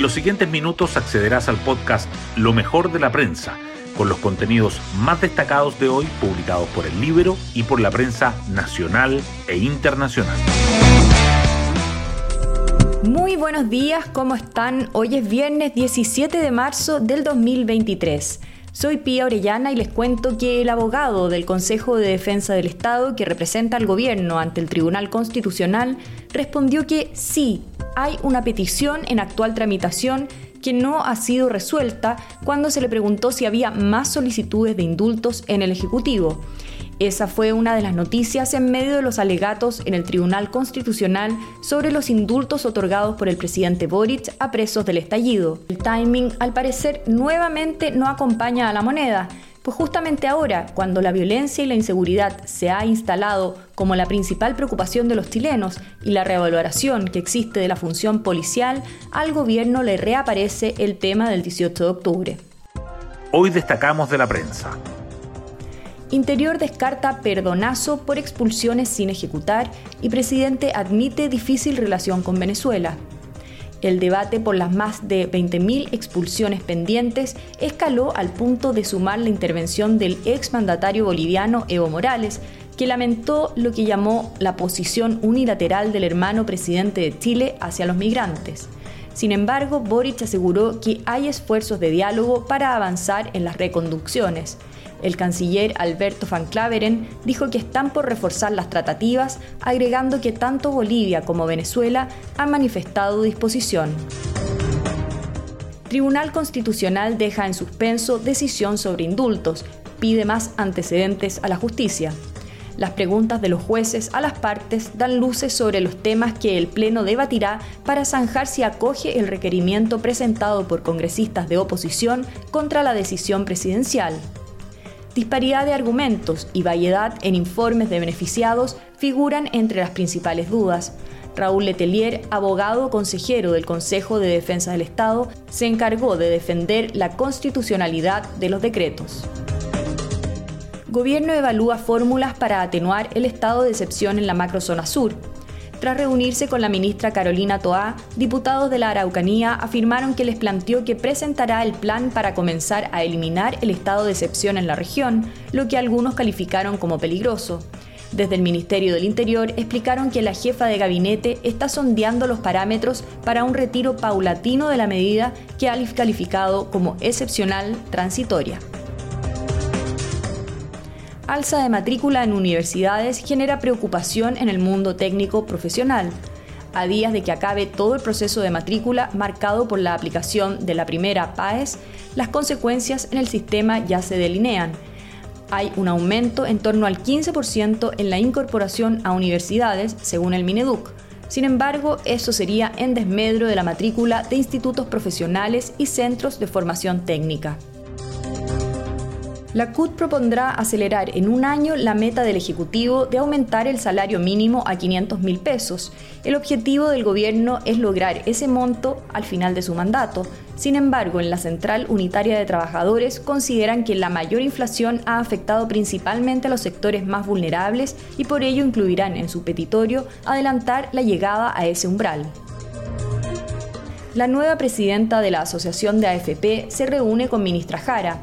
En los siguientes minutos accederás al podcast Lo mejor de la prensa, con los contenidos más destacados de hoy publicados por el libro y por la prensa nacional e internacional. Muy buenos días, ¿cómo están? Hoy es viernes 17 de marzo del 2023. Soy Pía Orellana y les cuento que el abogado del Consejo de Defensa del Estado que representa al gobierno ante el Tribunal Constitucional respondió que sí, hay una petición en actual tramitación que no ha sido resuelta cuando se le preguntó si había más solicitudes de indultos en el Ejecutivo. Esa fue una de las noticias en medio de los alegatos en el Tribunal Constitucional sobre los indultos otorgados por el presidente Boric a presos del estallido. El timing, al parecer, nuevamente no acompaña a la moneda, pues justamente ahora, cuando la violencia y la inseguridad se ha instalado como la principal preocupación de los chilenos y la reevaluación que existe de la función policial, al gobierno le reaparece el tema del 18 de octubre. Hoy destacamos de la prensa. Interior descarta perdonazo por expulsiones sin ejecutar y presidente admite difícil relación con Venezuela. El debate por las más de 20.000 expulsiones pendientes escaló al punto de sumar la intervención del exmandatario boliviano Evo Morales, que lamentó lo que llamó la posición unilateral del hermano presidente de Chile hacia los migrantes. Sin embargo, Boric aseguró que hay esfuerzos de diálogo para avanzar en las reconducciones. El canciller Alberto Van Claveren dijo que están por reforzar las tratativas, agregando que tanto Bolivia como Venezuela han manifestado disposición. Tribunal Constitucional deja en suspenso decisión sobre indultos, pide más antecedentes a la justicia. Las preguntas de los jueces a las partes dan luces sobre los temas que el Pleno debatirá para zanjar si acoge el requerimiento presentado por congresistas de oposición contra la decisión presidencial. Disparidad de argumentos y variedad en informes de beneficiados figuran entre las principales dudas. Raúl Letelier, abogado consejero del Consejo de Defensa del Estado, se encargó de defender la constitucionalidad de los decretos. Gobierno evalúa fórmulas para atenuar el estado de excepción en la macrozona sur. Tras reunirse con la ministra Carolina Toá, diputados de la Araucanía afirmaron que les planteó que presentará el plan para comenzar a eliminar el estado de excepción en la región, lo que algunos calificaron como peligroso. Desde el Ministerio del Interior explicaron que la jefa de gabinete está sondeando los parámetros para un retiro paulatino de la medida que ha calificado como excepcional transitoria alza de matrícula en universidades genera preocupación en el mundo técnico profesional. A días de que acabe todo el proceso de matrícula marcado por la aplicación de la primera PAES, las consecuencias en el sistema ya se delinean. Hay un aumento en torno al 15% en la incorporación a universidades, según el Mineduc. Sin embargo, eso sería en desmedro de la matrícula de institutos profesionales y centros de formación técnica. La CUT propondrá acelerar en un año la meta del Ejecutivo de aumentar el salario mínimo a 500 mil pesos. El objetivo del gobierno es lograr ese monto al final de su mandato. Sin embargo, en la Central Unitaria de Trabajadores consideran que la mayor inflación ha afectado principalmente a los sectores más vulnerables y por ello incluirán en su petitorio adelantar la llegada a ese umbral. La nueva presidenta de la Asociación de AFP se reúne con ministra Jara.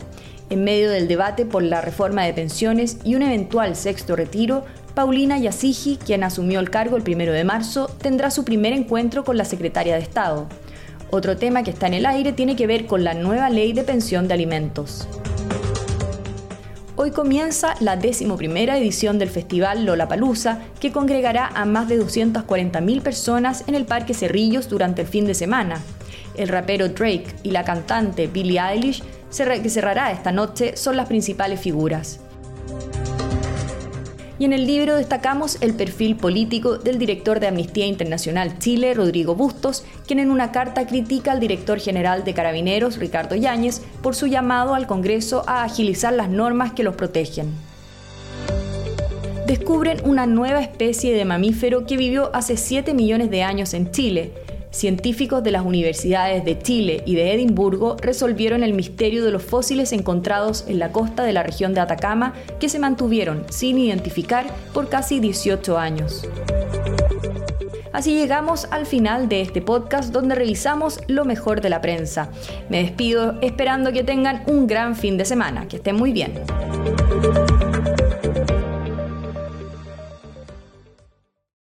En medio del debate por la reforma de pensiones y un eventual sexto retiro, Paulina Yasigi, quien asumió el cargo el primero de marzo, tendrá su primer encuentro con la secretaria de Estado. Otro tema que está en el aire tiene que ver con la nueva ley de pensión de alimentos. Hoy comienza la decimoprimera edición del festival Lollapalooza, que congregará a más de 240.000 personas en el Parque Cerrillos durante el fin de semana. El rapero Drake y la cantante Billie Eilish que cerrará esta noche son las principales figuras. Y en el libro destacamos el perfil político del director de Amnistía Internacional Chile, Rodrigo Bustos, quien en una carta critica al director general de Carabineros, Ricardo Yáñez, por su llamado al Congreso a agilizar las normas que los protegen. Descubren una nueva especie de mamífero que vivió hace 7 millones de años en Chile científicos de las universidades de Chile y de Edimburgo resolvieron el misterio de los fósiles encontrados en la costa de la región de Atacama que se mantuvieron sin identificar por casi 18 años. Así llegamos al final de este podcast donde revisamos lo mejor de la prensa. Me despido esperando que tengan un gran fin de semana. Que estén muy bien.